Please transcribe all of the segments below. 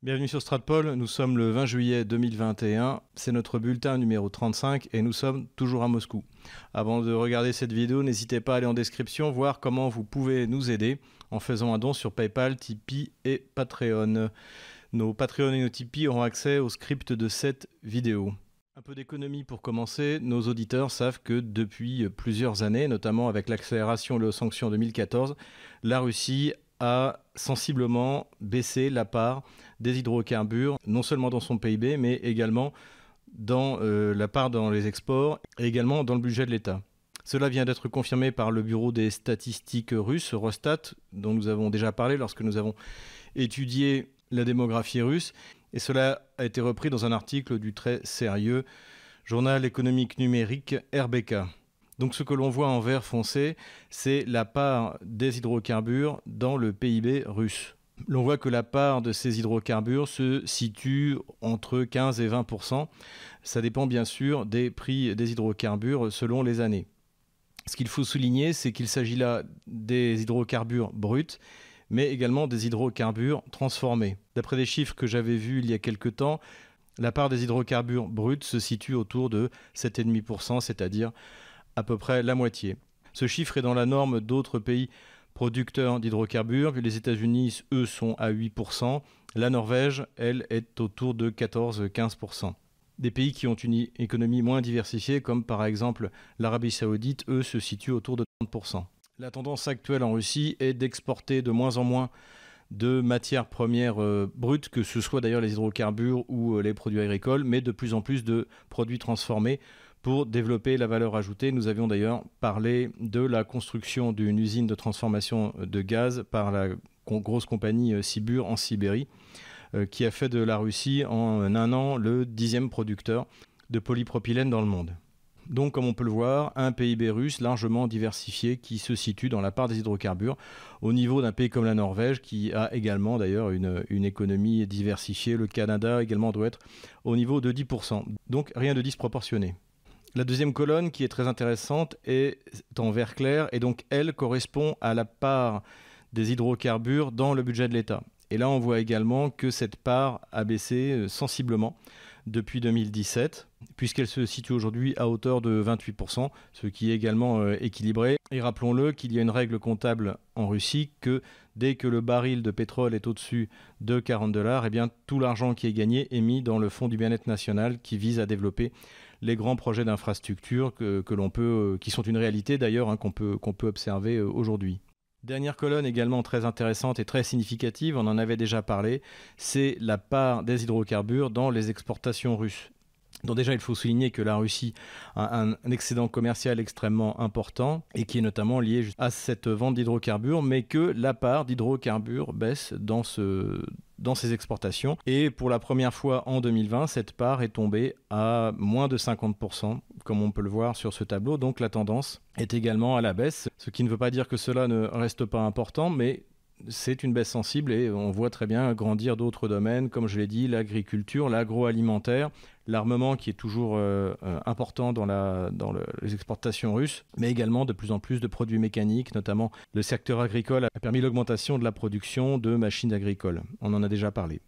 Bienvenue sur Stratpol, nous sommes le 20 juillet 2021, c'est notre bulletin numéro 35 et nous sommes toujours à Moscou. Avant de regarder cette vidéo, n'hésitez pas à aller en description voir comment vous pouvez nous aider en faisant un don sur PayPal, Tipeee et Patreon. Nos Patreon et nos Tipeee auront accès au script de cette vidéo. Un peu d'économie pour commencer. Nos auditeurs savent que depuis plusieurs années, notamment avec l'accélération et les sanctions 2014, la Russie a sensiblement baissé la part des hydrocarbures, non seulement dans son PIB, mais également dans euh, la part dans les exports et également dans le budget de l'État. Cela vient d'être confirmé par le Bureau des statistiques russes, Eurostat, dont nous avons déjà parlé lorsque nous avons étudié la démographie russe, et cela a été repris dans un article du très sérieux journal économique numérique RBK. Donc ce que l'on voit en vert foncé, c'est la part des hydrocarbures dans le PIB russe. L'on voit que la part de ces hydrocarbures se situe entre 15 et 20% Ça dépend bien sûr des prix des hydrocarbures selon les années. Ce qu'il faut souligner, c'est qu'il s'agit là des hydrocarbures bruts, mais également des hydrocarbures transformés. D'après des chiffres que j'avais vus il y a quelque temps, la part des hydrocarbures bruts se situe autour de 7,5%, c'est-à-dire à peu près la moitié. Ce chiffre est dans la norme d'autres pays producteurs d'hydrocarbures. Les États-Unis, eux, sont à 8%. La Norvège, elle, est autour de 14-15%. Des pays qui ont une économie moins diversifiée, comme par exemple l'Arabie saoudite, eux, se situent autour de 30%. La tendance actuelle en Russie est d'exporter de moins en moins de matières premières euh, brutes, que ce soit d'ailleurs les hydrocarbures ou euh, les produits agricoles, mais de plus en plus de produits transformés pour développer la valeur ajoutée. Nous avions d'ailleurs parlé de la construction d'une usine de transformation de gaz par la grosse compagnie euh, Sibur en Sibérie, euh, qui a fait de la Russie en un an le dixième producteur de polypropylène dans le monde. Donc, comme on peut le voir, un PIB russe largement diversifié qui se situe dans la part des hydrocarbures au niveau d'un pays comme la Norvège qui a également d'ailleurs une, une, économie diversifiée. Le Canada également doit être au niveau de 10%. Donc, rien de disproportionné. La deuxième colonne qui est très intéressante est en vert clair et donc elle correspond à la part des hydrocarbures dans le budget de l'État. Et là on voit également que cette part a baissé euh, sensiblement depuis 2017, puisqu'elle se situe aujourd'hui à hauteur de 28%, ce qui est également euh, équilibré. Et rappelons-le qu'il y a une règle comptable en Russie que dès que le baril de pétrole est au-dessus de 40 dollars, eh tout l'argent qui est gagné est mis dans le fonds du bien-être national qui vise à développer les grands projets d'infrastructure que, l'on peut, euh, qui sont une réalité d'ailleurs hein, qu'on peut, qu'on peut observer euh, aujourd'hui. Dernière colonne également très intéressante et très significative, on en avait déjà parlé, c'est la part des hydrocarbures dans les exportations russes. Donc déjà, il faut souligner que la Russie a un, excédent commercial extrêmement important et qui est notamment lié à cette vente d'hydrocarbures, mais que la part d'hydrocarbures baisse dans, ce, dans ces exportations. Et pour la première fois en 2020, cette part est tombée à moins de 50%, comme on peut le voir sur ce tableau. Donc la tendance est également à la baisse, ce qui ne veut pas dire que cela ne reste pas important, mais c'est une baisse sensible et on voit très bien grandir d'autres domaines, comme je l'ai dit, l'agriculture, l'agroalimentaire, l'armement qui est toujours euh, euh, important dans, dans les exportations russes, mais également de plus en plus de produits mécaniques, notamment le secteur agricole a permis l'augmentation de la production de machines agricoles. On en a déjà parlé.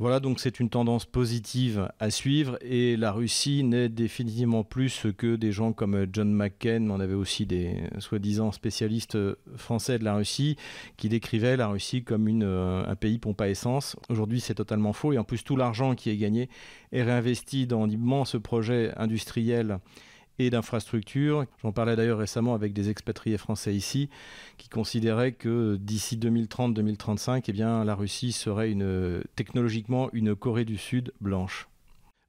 Voilà, donc c'est une tendance positive à suivre et la Russie n'est définitivement plus ce que des gens comme John McCain, on avait aussi des soi-disant spécialistes français de la Russie qui décrivaient la Russie comme une, euh, un pays pompe à essence. Aujourd'hui, c'est totalement faux et en plus tout l'argent qui est gagné est réinvesti dans d'immenses projets industriels et d'infrastructures. J'en parlais d'ailleurs récemment avec des expatriés français ici qui considéraient que d'ici 2030-2035, eh bien, la Russie serait technologiquement une Corée du Sud blanche.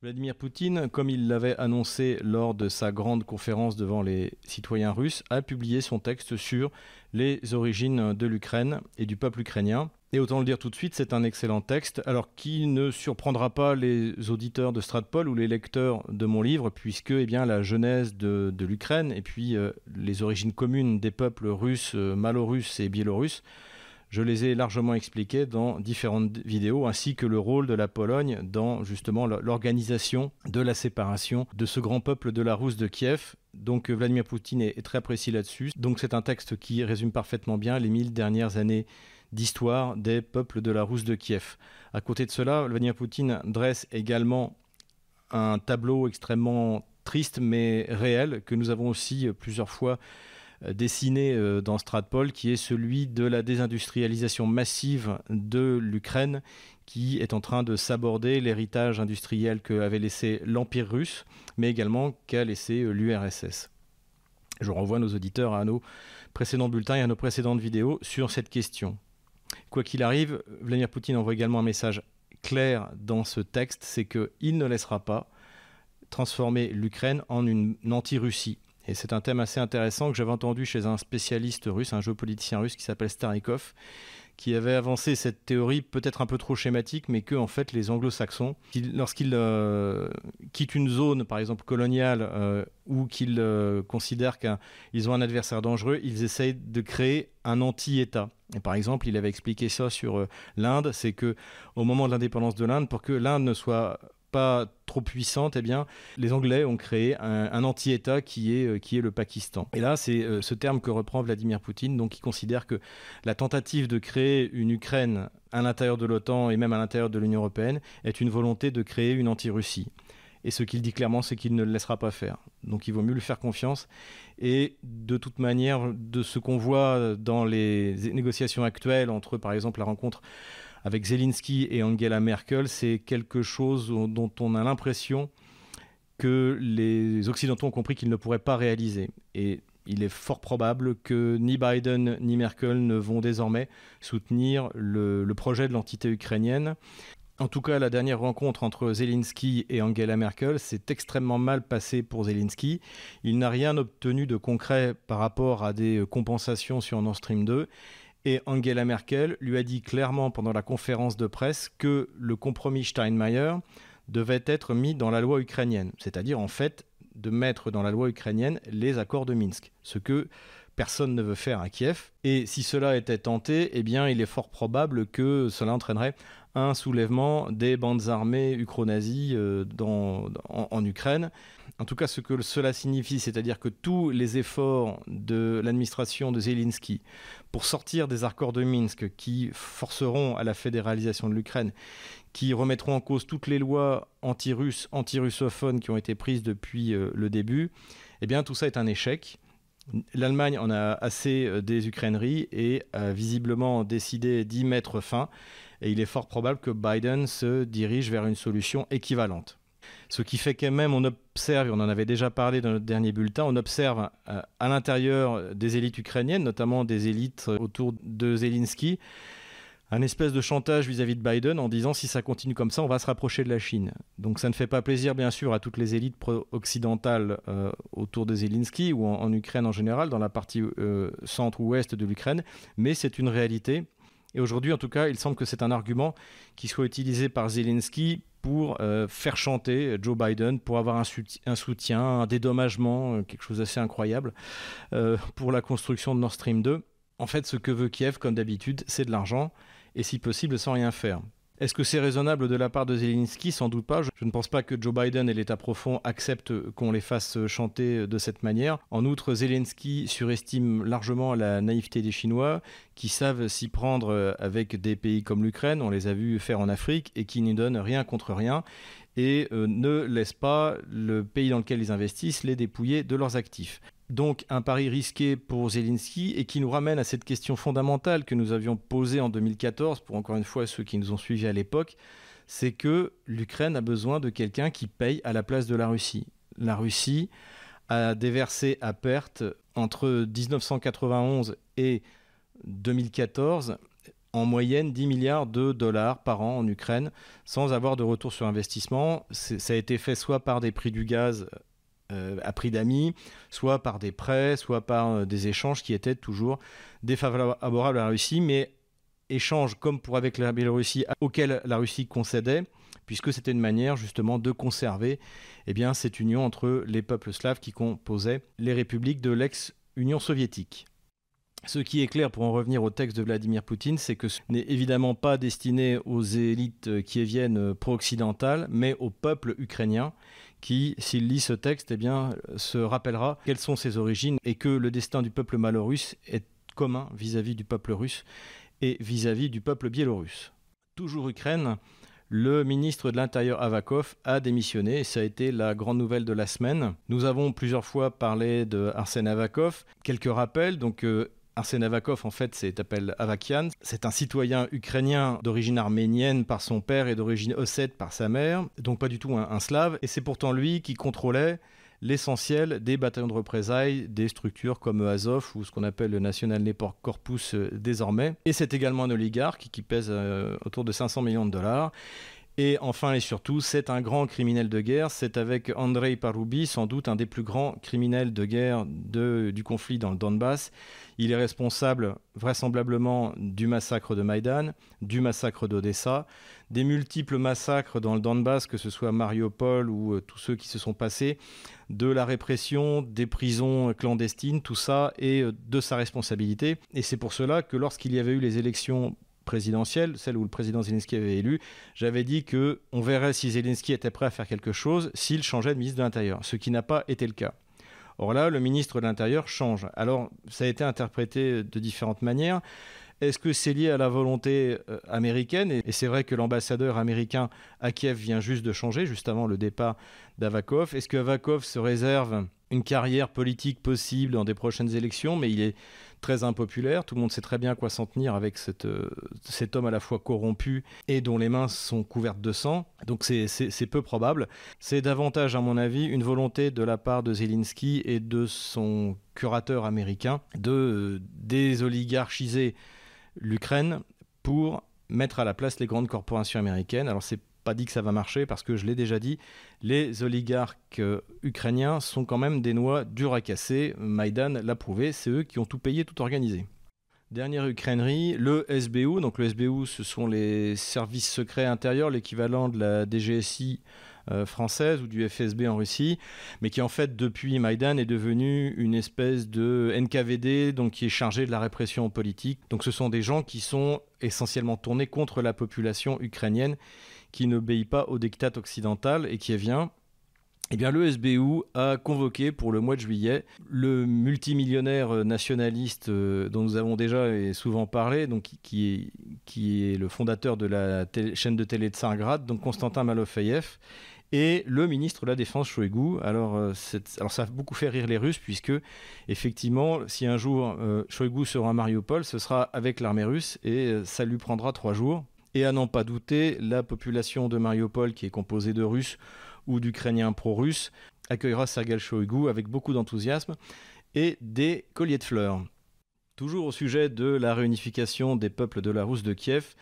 Vladimir Poutine, comme il l'avait annoncé lors de sa grande conférence devant les citoyens russes, a publié son texte sur les origines de l'Ukraine et du peuple ukrainien. Et autant le dire tout de suite, c'est un excellent texte, alors qui ne surprendra pas les auditeurs de Stratpol ou les lecteurs de mon livre, puisque eh bien, la genèse de, l'Ukraine et puis euh, les origines communes des peuples russes, euh, malorusses et biélorusses je les ai largement expliqués dans différentes vidéos, ainsi que le rôle de la Pologne dans justement l'organisation de la séparation de ce grand peuple de la Rousse de Kiev. Donc euh, Vladimir Poutine est, très précis là-dessus. Donc c'est un texte qui résume parfaitement bien les mille dernières années d'histoire des peuples de la Rousse de Kiev. À côté de cela, Vladimir Poutine dresse également un tableau extrêmement triste mais réel que nous avons aussi euh, plusieurs fois dessiné euh, dans Stratpol, qui est celui de la désindustrialisation massive de l'Ukraine, qui est en train de s'aborder l'héritage industriel qu'avait laissé l'Empire russe, mais également qu'a laissé l'URSS. Je renvoie nos auditeurs à nos précédents bulletins et à nos précédentes vidéos sur cette question. Quoi qu'il arrive, Vladimir Poutine envoie également un message clair dans ce texte, c'est qu'il ne laissera pas transformer l'Ukraine en une anti-Russie. Et c'est un thème assez intéressant que j'avais entendu chez un spécialiste russe, un géopoliticien russe qui s'appelle Starikov, qui avait avancé cette théorie peut-être un peu trop schématique, mais que en fait les anglo-saxons, lorsqu'ils euh, quittent une zone, par exemple coloniale, euh, ou qu'ils euh, considèrent qu'ils ont un adversaire dangereux, ils essayent de créer un anti-État. Et par exemple, il avait expliqué ça sur l'Inde, c'est que au moment de l'indépendance de l'Inde, pour que l'Inde ne soit pas trop puissante, eh bien, les Anglais ont créé un, anti-État qui est, euh, qui est le Pakistan. Et là, c'est euh, ce terme que reprend Vladimir Poutine, donc il considère que la tentative de créer une Ukraine à l'intérieur de l'OTAN et même à l'intérieur de l'Union européenne est une volonté de créer une anti-Russie. Et ce qu'il dit clairement, c'est qu'il ne le laissera pas faire. Donc il vaut mieux lui faire confiance. Et de toute manière, de ce qu'on voit dans les négociations actuelles entre, par exemple, la rencontre avec Zelensky et Angela Merkel, c'est quelque chose dont on a l'impression que les Occidentaux ont compris qu'ils ne pourraient pas réaliser. Et il est fort probable que ni Biden ni Merkel ne vont désormais soutenir le, projet de l'entité ukrainienne. En tout cas, la dernière rencontre entre Zelensky et Angela Merkel s'est extrêmement mal passée pour Zelensky. Il n'a rien obtenu de concret par rapport à des compensations sur Nord Stream 2 et Angela Merkel lui a dit clairement pendant la conférence de presse que le compromis Steinmeier devait être mis dans la loi ukrainienne, c'est-à-dire en fait de mettre dans la loi ukrainienne les accords de Minsk, ce que personne ne veut faire à Kiev. Et si cela était tenté, eh bien, il est fort probable que cela entraînerait un soulèvement des bandes armées ukro-nazis euh, en, Ukraine. En tout cas, ce que cela signifie, c'est-à-dire que tous les efforts de l'administration de Zelensky pour sortir des accords de Minsk qui forceront à la fédéralisation de l'Ukraine, qui remettront en cause toutes les lois anti-russes, anti-russophones qui ont été prises depuis euh, le début, eh tout ça est un échec. L'Allemagne en a assez euh, des Ukraineries et a visiblement décidé d'y mettre fin. Et il est fort probable que Biden se dirige vers une solution équivalente. Ce qui fait quand même, on observe, et on en avait déjà parlé dans notre dernier bulletin, on observe euh, à l'intérieur des élites ukrainiennes, notamment des élites autour de Zelensky, un espèce de chantage vis-à-vis de Biden en disant si ça continue comme ça, on va se rapprocher de la Chine. Donc ça ne fait pas plaisir, bien sûr, à toutes les élites occidentales euh, autour de Zelensky ou en, Ukraine en général, dans la partie euh, centre ou ouest de l'Ukraine, mais c'est une réalité. Et aujourd'hui, en tout cas, il semble que c'est un argument qui soit utilisé par Zelensky pour euh, faire chanter Joe Biden, pour avoir un, un soutien, un dédommagement, quelque chose d'assez incroyable, pour la construction de Nord Stream 2. En fait, ce que veut Kiev, comme d'habitude, c'est de l'argent et si possible sans rien faire. Est-ce que c'est raisonnable de la part de Zelensky? Sans doute pas. Je ne pense pas que Joe Biden et l'État profond acceptent qu'on les fasse chanter de cette manière. En outre, Zelensky surestime largement la naïveté des Chinois, qui savent s'y prendre avec des pays comme l'Ukraine, on les a vus faire en Afrique, et qui n'y donnent rien contre rien, et euh, ne laissent pas le pays dans lequel ils investissent les dépouiller de leurs actifs. Donc un pari risqué pour Zelensky et qui nous ramène à cette question fondamentale que nous avions posée en 2014, pour encore une fois ceux qui nous ont suivis à l'époque, c'est que l'Ukraine a besoin de quelqu'un qui paye à la place de la Russie. La Russie a déversé à perte entre 1991 et 2014 en moyenne 10 milliards de dollars par an en Ukraine sans avoir de retour sur investissement. Ça a été fait soit par des prix du gaz euh, à prix d'amis, soit par des prêts, soit par euh, des échanges qui étaient toujours défavorables à la Russie, mais échanges comme pour avec la Biélorussie auxquels la Russie concédait, puisque c'était une manière justement de conserver eh bien, cette union entre les peuples slaves qui composaient les républiques de l'ex-Union soviétique. Ce qui est clair pour en revenir au texte de Vladimir Poutine, c'est que ce n'est évidemment pas destiné aux élites qui viennent pro-occidentales, mais au peuple ukrainien qui, s'il lit ce texte, eh bien, se rappellera quelles sont ses origines et que le destin du peuple malo-russe est commun vis-à-vis du peuple russe et vis-à-vis du peuple biélorusse. Toujours Ukraine, le ministre de l'Intérieur Avakov a démissionné ça a été la grande nouvelle de la semaine. Nous avons plusieurs fois parlé de Arsène Avakov. Quelques rappels, donc euh, Arsène Avakov, en fait, c'est appelé Avakian. C'est un citoyen ukrainien d'origine arménienne par son père et d'origine ossète par sa mère, donc pas du tout un slave. Et c'est pourtant lui qui contrôlait l'essentiel des bataillons de représailles, des structures comme Azov ou ce qu'on appelle le National Network Corpus euh, désormais. Et c'est également un oligarque qui pèse euh, autour de 500 millions de dollars. Et enfin et surtout, c'est un grand criminel de guerre. C'est avec Andrei Paroubi, sans doute un des plus grands criminels de guerre du conflit dans le Donbass. Il est responsable vraisemblablement du massacre de Maïdan, du massacre d'Odessa, des multiples massacres dans le Donbass, que ce soit Mariupol ou euh, tous ceux qui se sont passés, de la répression, des prisons clandestines, tout ça est euh, de sa responsabilité. Et c'est pour cela que lorsqu'il y avait eu les élections présidentielle, celle où le président Zelensky avait élu, j'avais dit que on verrait si Zelensky était prêt à faire quelque chose s'il changeait de ministre de l'Intérieur, ce qui n'a pas été le cas. Or là, le ministre de l'Intérieur change. Alors, ça a été interprété de différentes manières. Est-ce que c'est lié à la volonté euh, américaine? Et c'est vrai que l'ambassadeur américain à Kiev vient juste de changer, juste avant le départ d'Avakov. Est-ce que Avakov se réserve une carrière politique possible dans des prochaines élections Mais il est très impopulaire. Tout le monde sait très bien quoi s'en tenir avec euh, cet homme à la fois corrompu et dont les mains sont couvertes de sang. Donc c'est peu probable. C'est davantage, à mon avis, une volonté de la part de Zelensky et de son curateur américain de euh, désoligarchiser l'Ukraine pour mettre à la place les grandes corporations américaines. Alors c'est pas dit que ça va marcher parce que je l'ai déjà dit, les oligarques euh, ukrainiens sont quand même des noix dures à casser. Maïdan l'a prouvé, c'est eux qui ont tout payé, tout organisé. Dernière ukrainerie, le SBU. Donc le SBU, ce sont les services secrets intérieurs, l'équivalent de la DGSI euh, française ou du FSB en Russie, mais qui en fait depuis Maïdan est devenu une espèce de NKVD, donc qui est chargé de la répression politique. Donc ce sont des gens qui sont essentiellement tournés contre la population ukrainienne qui n'obéit pas au diktat occidental et qui vient eh bien, le SBU a convoqué pour le mois de juillet le multimillionnaire nationaliste euh, dont nous avons déjà et souvent parlé, donc qui est, qui est le fondateur de la chaîne de télé de Tsargrad, donc Constantin Malofeyev, et le ministre de la Défense Shoigu. Alors, euh, alors ça a beaucoup fait rire les Russes puisque effectivement, si un jour euh, Shoigu sera à Mariupol, ce sera avec l'armée russe et ça lui prendra trois jours et à n'en pas douter, la population de Mariupol, qui est composée de Russes ou d'Ukrainiens pro-russes, accueillera Sergei Shoigu avec beaucoup d'enthousiasme et des colliers de fleurs. Toujours au sujet de la réunification des peuples de la Rousse de Kiev,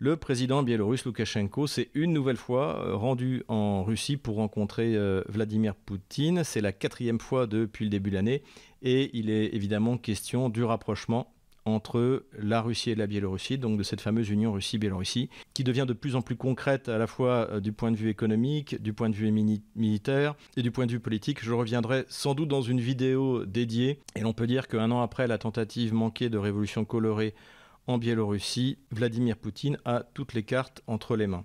le président biélorusse Loukachenko s'est une nouvelle fois euh, rendu en Russie pour rencontrer euh, Vladimir Poutine. C'est la quatrième fois depuis le début de l'année et il est évidemment question du rapprochement entre la Russie et la Biélorussie, donc de cette fameuse union Russie-Biélorussie, qui devient de plus en plus concrète à la fois euh, du point de vue économique, du point de vue militaire et du point de vue politique. Je reviendrai sans doute dans une vidéo dédiée, et l'on peut dire qu'un an après la tentative manquée de révolution colorée en Biélorussie, Vladimir Poutine a toutes les cartes entre les mains.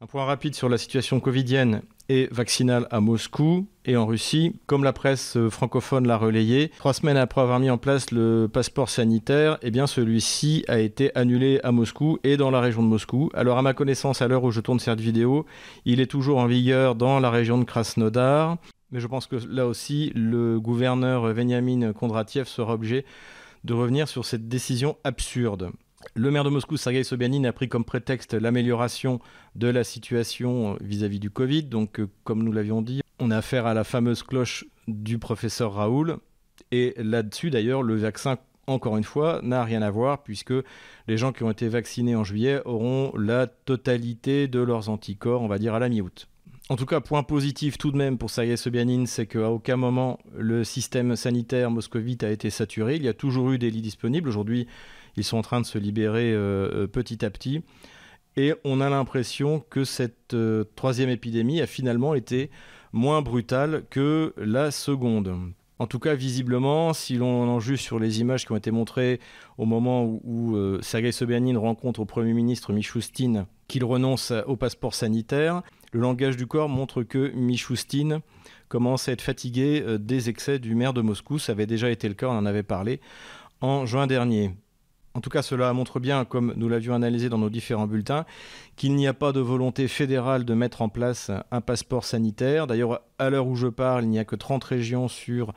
Un point rapide sur la situation covidienne et vaccinale à Moscou et en Russie. Comme la presse francophone l'a relayé, trois semaines après avoir mis en place le passeport sanitaire, eh bien celui-ci a été annulé à Moscou et dans la région de Moscou. Alors à ma connaissance, à l'heure où je tourne cette vidéo, il est toujours en vigueur dans la région de Krasnodar. Mais je pense que là aussi, le gouverneur Veniamin Kondratiev sera obligé de revenir sur cette décision absurde. Le maire de Moscou, Sergei Sobyanin, a pris comme prétexte l'amélioration de la situation vis-à-vis du Covid. Donc, euh, comme nous l'avions dit, on a affaire à la fameuse cloche du professeur Raoul. Et là-dessus, d'ailleurs, le vaccin, encore une fois, n'a rien à voir, puisque les gens qui ont été vaccinés en juillet auront la totalité de leurs anticorps, on va dire, à la mi-août. En tout cas, point positif tout de même pour Sergei Sobyanin, c'est qu'à aucun moment le système sanitaire moscovite a été saturé. Il y a toujours eu des lits disponibles. Aujourd'hui, ils sont en train de se libérer euh, euh, petit à petit. Et on a l'impression que cette euh, troisième épidémie a finalement été moins brutale que la seconde. En tout cas, visiblement, si l'on en juge sur les images qui ont été montrées au moment où, Sergei Sobyanin rencontre au Premier ministre Michoustine qu'il renonce au passeport sanitaire, le langage du corps montre que Michoustine commence à être fatigué des excès du maire de Moscou. Ça avait déjà été le cas, on en avait parlé en juin dernier. En tout cas, cela montre bien, comme nous l'avions analysé dans nos différents bulletins, qu'il n'y a pas de volonté fédérale de mettre en place un passeport sanitaire. D'ailleurs, à l'heure où je parle, il n'y a que 30 régions sur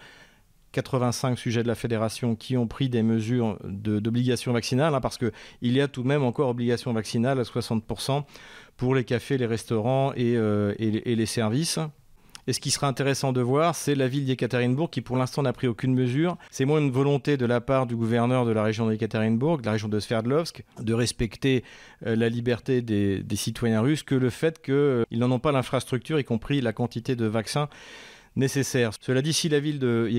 85 sujets de la fédération qui ont pris des mesures d'obligation vaccinale, hein, parce qu'il y a tout de même encore obligation vaccinale à 60% pour les cafés, les restaurants et, euh, et les services. Et ce qui sera intéressant de voir, c'est la ville d'Ekaterinbourg qui pour l'instant n'a pris aucune mesure. C'est moins une volonté de la part du gouverneur de la région d'Ekaterinbourg, de la région de Sverdlovsk, de respecter euh, la liberté des, citoyens russes que le fait qu'ils euh, n'en ont pas l'infrastructure, y compris la quantité de vaccins nécessaires. Cela dit, si la ville de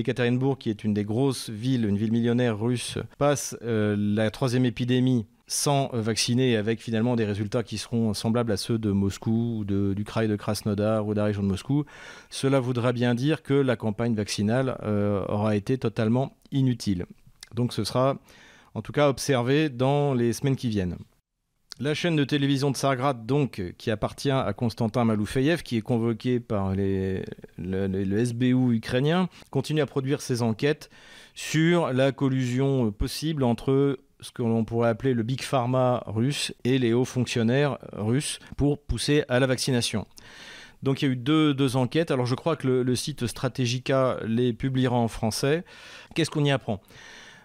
qui est une des grosses villes, une ville millionnaire russe, passe la troisième épidémie sans vacciner avec finalement des résultats qui seront semblables à ceux de Moscou, ou de, du Kraï de Krasnodar ou de la région de Moscou, cela voudra bien dire que la campagne vaccinale euh, aura été totalement inutile. Donc ce sera en tout cas observé dans les semaines qui viennent. La chaîne de télévision de Sargrad, donc, qui appartient à Konstantin Maloufeyev, qui est convoqué par le, SBU ukrainien, continue à produire ses enquêtes sur la collusion possible entre ce que l'on pourrait appeler le big pharma russe et les hauts fonctionnaires russes pour pousser à la vaccination. Donc il y a eu deux, enquêtes. Alors je crois que le, site Strategica les publiera en français. Qu'est-ce qu'on y apprend?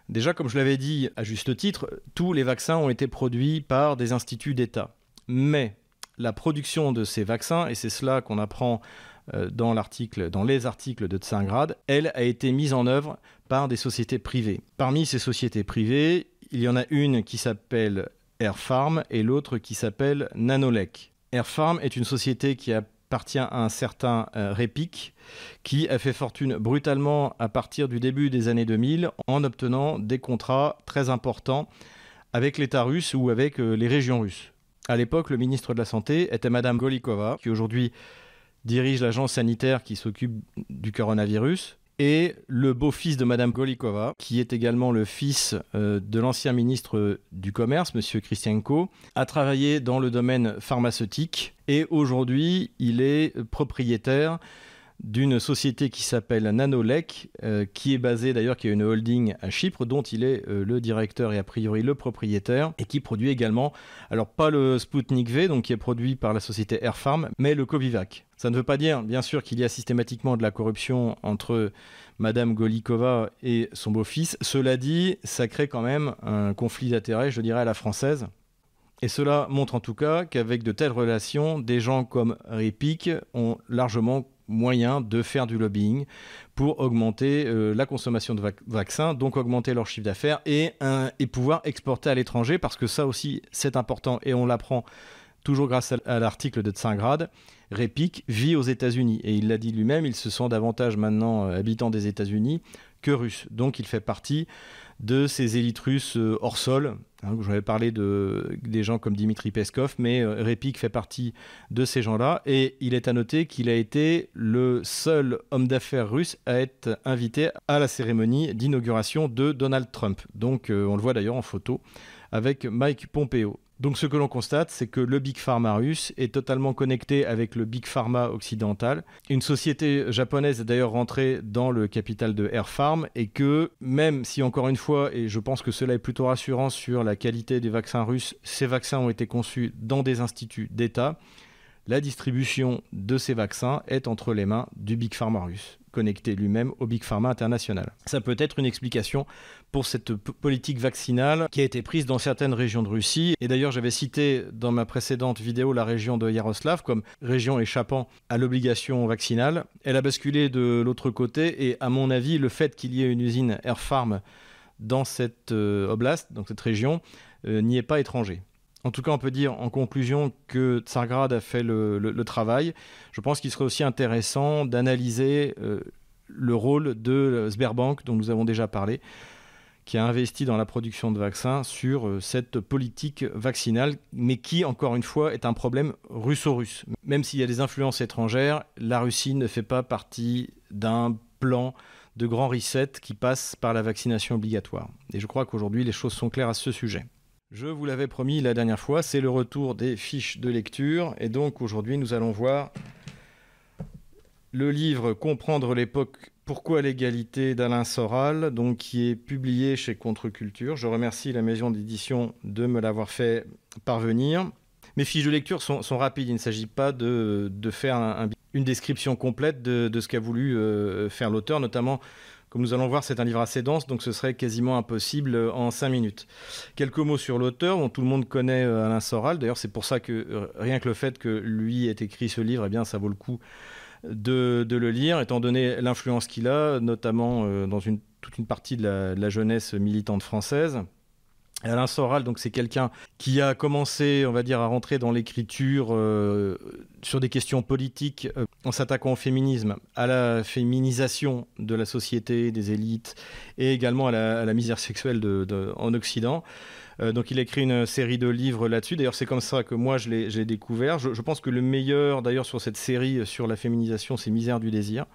Déjà, comme je l'avais dit à juste titre, tous les vaccins ont été produits par des instituts d'État. Mais la production de ces vaccins, et c'est cela qu'on apprend euh, dans, l'article, dans les articles de Tsingrad, elle a été mise en œuvre par des sociétés privées. Parmi ces sociétés privées, il y en a une qui s'appelle Airfarm et l'autre qui s'appelle Nanolec. Airfarm est une société qui appartient à un certain euh, Repic qui a fait fortune brutalement à partir du début des années 2000 en obtenant des contrats très importants avec l'État russe ou avec euh, les régions russes. À l'époque, le ministre de la Santé était Madame Golikova, qui aujourd'hui dirige l'agence sanitaire qui s'occupe du coronavirus et le beau-fils de Madame Golikova, qui est également le fils euh, de l'ancien ministre du Commerce, Monsieur Christianko, a travaillé dans le domaine pharmaceutique et aujourd'hui il est propriétaire d'une société qui s'appelle Nanolec, euh, qui est basée d'ailleurs, qui a une holding à Chypre, dont il est euh, le directeur et a priori le propriétaire, et qui produit également, alors pas le Sputnik V, donc qui est produit par la société Airfarm, mais le Covivac. Ça ne veut pas dire, bien sûr, qu'il y a systématiquement de la corruption entre Madame Golikova et son beau-fils. Cela dit, ça crée quand même un conflit d'intérêts, je dirais, à la française. Et cela montre en tout cas qu'avec de telles relations, des gens comme Ripik ont largement moyen de faire du lobbying pour augmenter euh, la consommation de vaccins, donc augmenter leur chiffre d'affaires et, pouvoir exporter à l'étranger, parce que ça aussi c'est important et on l'apprend toujours grâce à, l'article de Tsingrad. Repic vit aux États-Unis et il l'a dit lui-même, il se sent davantage maintenant euh, habitant des États-Unis que russe. Donc il fait partie de ces élites russes euh, hors sol. Hein, J'avais parlé de, des gens comme Dimitri Peskov, mais euh, Repik fait partie de ces gens-là. Et il est à noter qu'il a été le seul homme d'affaires russe à être invité à la cérémonie d'inauguration de Donald Trump. Donc euh, on le voit d'ailleurs en photo avec Mike Pompeo. Donc ce que l'on constate, c'est que le Big Pharma russe est totalement connecté avec le Big Pharma occidental. Une société japonaise est d'ailleurs rentrée dans le capital de Air Farm et que même si encore une fois, et je pense que cela est plutôt rassurant sur la qualité des vaccins russes, ces vaccins ont été conçus dans des instituts d'État, la distribution de ces vaccins est entre les mains du Big Pharma russe connecté lui-même au Big Pharma international. Ça peut être une explication pour cette politique vaccinale qui a été prise dans certaines régions de Russie. Et d'ailleurs, j'avais cité dans ma précédente vidéo la région de Yaroslav comme région échappant à l'obligation vaccinale. Elle a basculé de l'autre côté et à mon avis, le fait qu'il y ait une usine Air Farm dans cette euh, oblast, dans cette région, euh, n'y est pas étranger. En tout cas, on peut dire en conclusion que Tsargrad a fait le, travail. Je pense qu'il serait aussi intéressant d'analyser euh, le rôle de Sberbank, dont nous avons déjà parlé, qui a investi dans la production de vaccins sur euh, cette politique vaccinale, mais qui, encore une fois, est un problème russo-russe. Même s'il y a des influences étrangères, la Russie ne fait pas partie d'un plan de grand reset qui passe par la vaccination obligatoire. Et je crois qu'aujourd'hui, les choses sont claires à ce sujet. Je vous l'avais promis la dernière fois, c'est le retour des fiches de lecture. Et donc aujourd'hui, nous allons voir le livre Comprendre l'époque Pourquoi l'égalité d'Alain Soral, donc, qui est publié chez Contre-Culture. Je remercie la maison d'édition de me l'avoir fait parvenir. Mes fiches de lecture sont, rapides. Il ne s'agit pas de, faire une description complète de, ce qu'a voulu euh, faire l'auteur, notamment comme nous allons voir, c'est un livre assez dense, donc ce serait quasiment impossible euh, en cinq minutes. Quelques mots sur l'auteur, dont tout le monde connaît euh, Alain Soral. D'ailleurs, c'est pour ça que rien que le fait que lui ait écrit ce livre, eh bien, ça vaut le coup de, le lire, étant donné l'influence qu'il a, notamment euh, dans toute une partie de la, jeunesse militante française. Alain Soral, c'est quelqu'un qui a commencé, on va dire, à rentrer dans l'écriture euh, sur des questions politiques euh, en s'attaquant au féminisme, à la féminisation de la société, des élites, et également à la, misère sexuelle en Occident. Euh, donc il a écrit une série de livres là-dessus. D'ailleurs, c'est comme ça que moi je l'ai découvert. Je, pense que le meilleur, d'ailleurs, sur cette série sur la féminisation, c'est Misère du désir.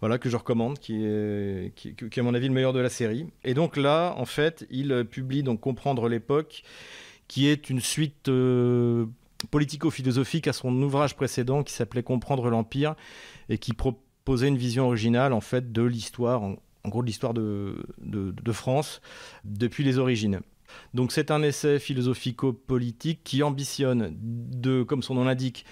Voilà, que je recommande, qui est, qui, à mon avis le meilleur de la série. Et donc là, en fait, il publie donc Comprendre l'époque, qui est une suite euh, politico-philosophique à son ouvrage précédent qui s'appelait Comprendre l'Empire et qui proposait une vision originale en fait de l'histoire, en, gros de l'histoire de, France depuis les origines. Donc c'est un essai philosophico-politique qui ambitionne comme son nom l'indique,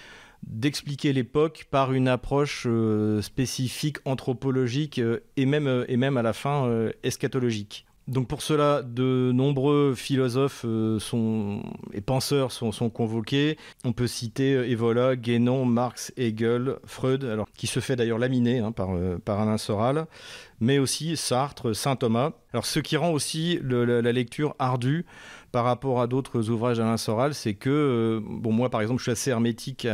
d'expliquer l'époque par une approche euh, spécifique anthropologique euh, euh, et même à la fin eschatologique. Donc pour cela, de nombreux philosophes sont, et penseurs sont, convoqués. On peut citer Evola, Guénon, Marx, Hegel, Freud, alors, qui se fait d'ailleurs laminer hein, par, par Alain Soral mais aussi Sartre, Saint Thomas. Alors ce qui rend aussi la, lecture ardue par rapport à d'autres ouvrages d'Alain Soral, c'est que, euh, bon moi par exemple je suis assez hermétique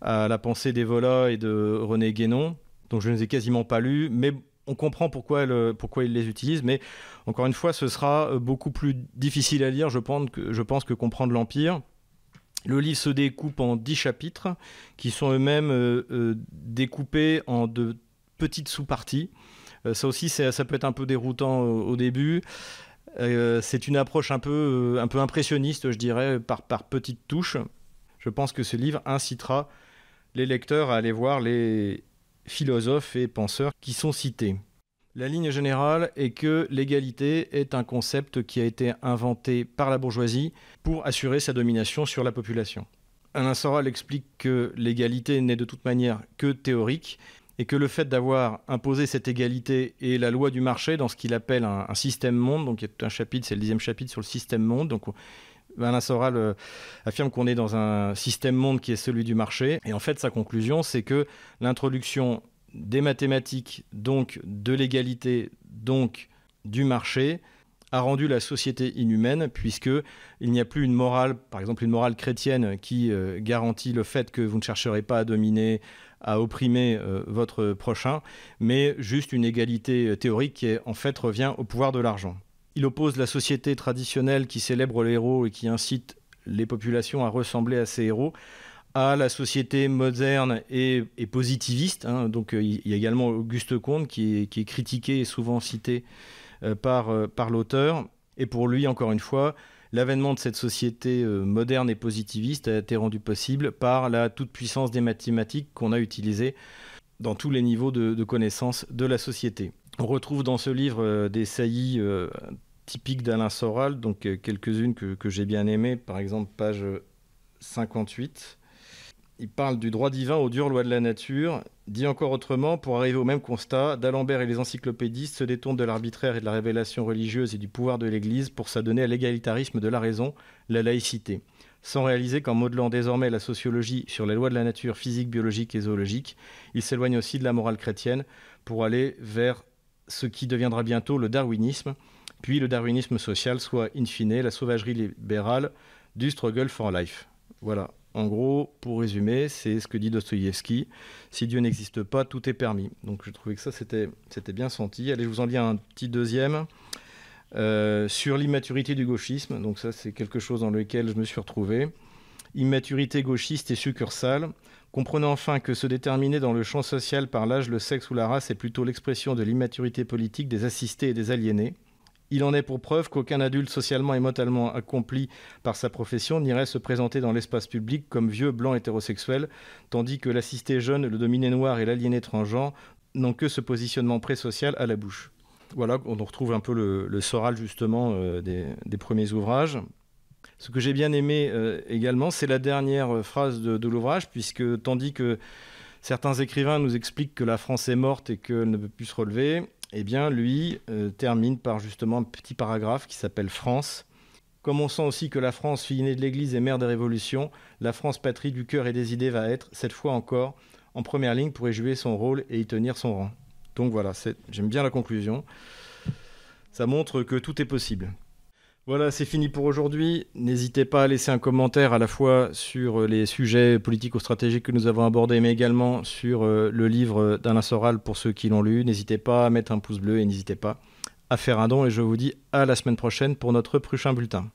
à, la pensée d'Evola et de René Guénon, dont je ne les ai quasiment pas lus, mais on comprend pourquoi, pourquoi il les utilise, mais encore une fois, ce sera euh, beaucoup plus difficile à lire, je pense, que, comprendre l'Empire. Le livre se découpe en dix chapitres, qui sont eux-mêmes euh, découpés en de petites sous-parties. Euh, ça aussi, ça peut être un peu déroutant au, début. Euh, c'est une approche un peu, euh, impressionniste, je dirais, par petites touches. Je pense que ce livre incitera les lecteurs à aller voir les philosophes et penseurs qui sont cités. La ligne générale est que l'égalité est un concept qui a été inventé par la bourgeoisie pour assurer sa domination sur la population. Alain Soral explique que l'égalité n'est de toute manière que théorique et que le fait d'avoir imposé cette égalité et la loi du marché dans ce qu'il appelle un, système monde, donc il y a un chapitre, c'est le dixième chapitre sur le système monde, donc Alain Soral euh, affirme qu'on est dans un système monde qui est celui du marché, et en fait sa conclusion c'est que l'introduction des mathématiques, donc de l'égalité, donc du marché, a rendu la société inhumaine puisque il n'y a plus une morale, par exemple une morale chrétienne qui euh, garantit le fait que vous ne chercherez pas à dominer, à opprimer euh, votre prochain, mais juste une égalité théorique qui en fait revient au pouvoir de l'argent. Il oppose la société traditionnelle qui célèbre les héros et qui incite les populations à ressembler à ces héros à la société moderne et, positiviste. Hein. Donc il y a également Auguste Comte qui est, critiqué et souvent cité euh, par, euh, par l'auteur. Et pour lui, encore une fois, l'avènement de cette société euh, moderne et positiviste a été rendu possible par la toute-puissance des mathématiques qu'on a utilisées dans tous les niveaux de, connaissance de la société. On retrouve dans ce livre des saillies typiques d'Alain Soral, donc quelques-unes que, que j'ai bien aimées, par exemple page 58 il parle du droit divin aux dures lois de la nature. Dit encore autrement, pour arriver au même constat, d'Alembert et les encyclopédistes se détournent de l'arbitraire et de la révélation religieuse et du pouvoir de l'Église pour s'adonner à l'égalitarisme de la raison, la laïcité, sans réaliser qu'en modelant désormais la sociologie sur les lois de la nature physique, biologique et zoologique, ils s'éloignent aussi de la morale chrétienne pour aller vers ce qui deviendra bientôt le darwinisme, puis le darwinisme social, soit in fine la sauvagerie libérale du struggle for life. Voilà, en gros, pour résumer, c'est ce que dit Dostoïevski. Si Dieu n'existe pas, tout est permis. Donc je trouvais que ça, c'était, bien senti. Allez, je vous en lis un petit deuxième. Euh, sur l'immaturité du gauchisme. Donc ça, c'est quelque chose dans lequel je me suis retrouvé. Immaturité gauchiste et succursale. Comprenez enfin que se déterminer dans le champ social par l'âge, le sexe ou la race est plutôt l'expression de l'immaturité politique des assistés et des aliénés. Il en est pour preuve qu'aucun adulte socialement et mentalement accompli par sa profession n'irait se présenter dans l'espace public comme vieux blanc hétérosexuel, tandis que l'assisté jeune, le dominé noir et l'aliéné transgenre n'ont que ce positionnement pré-social à la bouche. Voilà, on retrouve un peu le, Soral justement euh, des, premiers ouvrages. Ce que j'ai bien aimé euh, également, c'est la dernière phrase de, l'ouvrage, puisque tandis que certains écrivains nous expliquent que la France est morte et qu'elle ne peut plus se relever, eh bien lui euh, termine par justement un petit paragraphe qui s'appelle France. Comme on sent aussi que la France, fille née de l'Église et mère des révolutions, la France patrie du cœur et des idées va être, cette fois encore, en première ligne pour y jouer son rôle et y tenir son rang. Donc voilà, j'aime bien la conclusion. Ça montre que tout est possible. Voilà, c'est fini pour aujourd'hui. N'hésitez pas à laisser un commentaire à la fois sur les sujets politico-stratégiques que nous avons abordés, mais également sur euh, le livre d'Alain Soral pour ceux qui l'ont lu. N'hésitez pas à mettre un pouce bleu et n'hésitez pas à faire un don. Et je vous dis à la semaine prochaine pour notre prochain bulletin.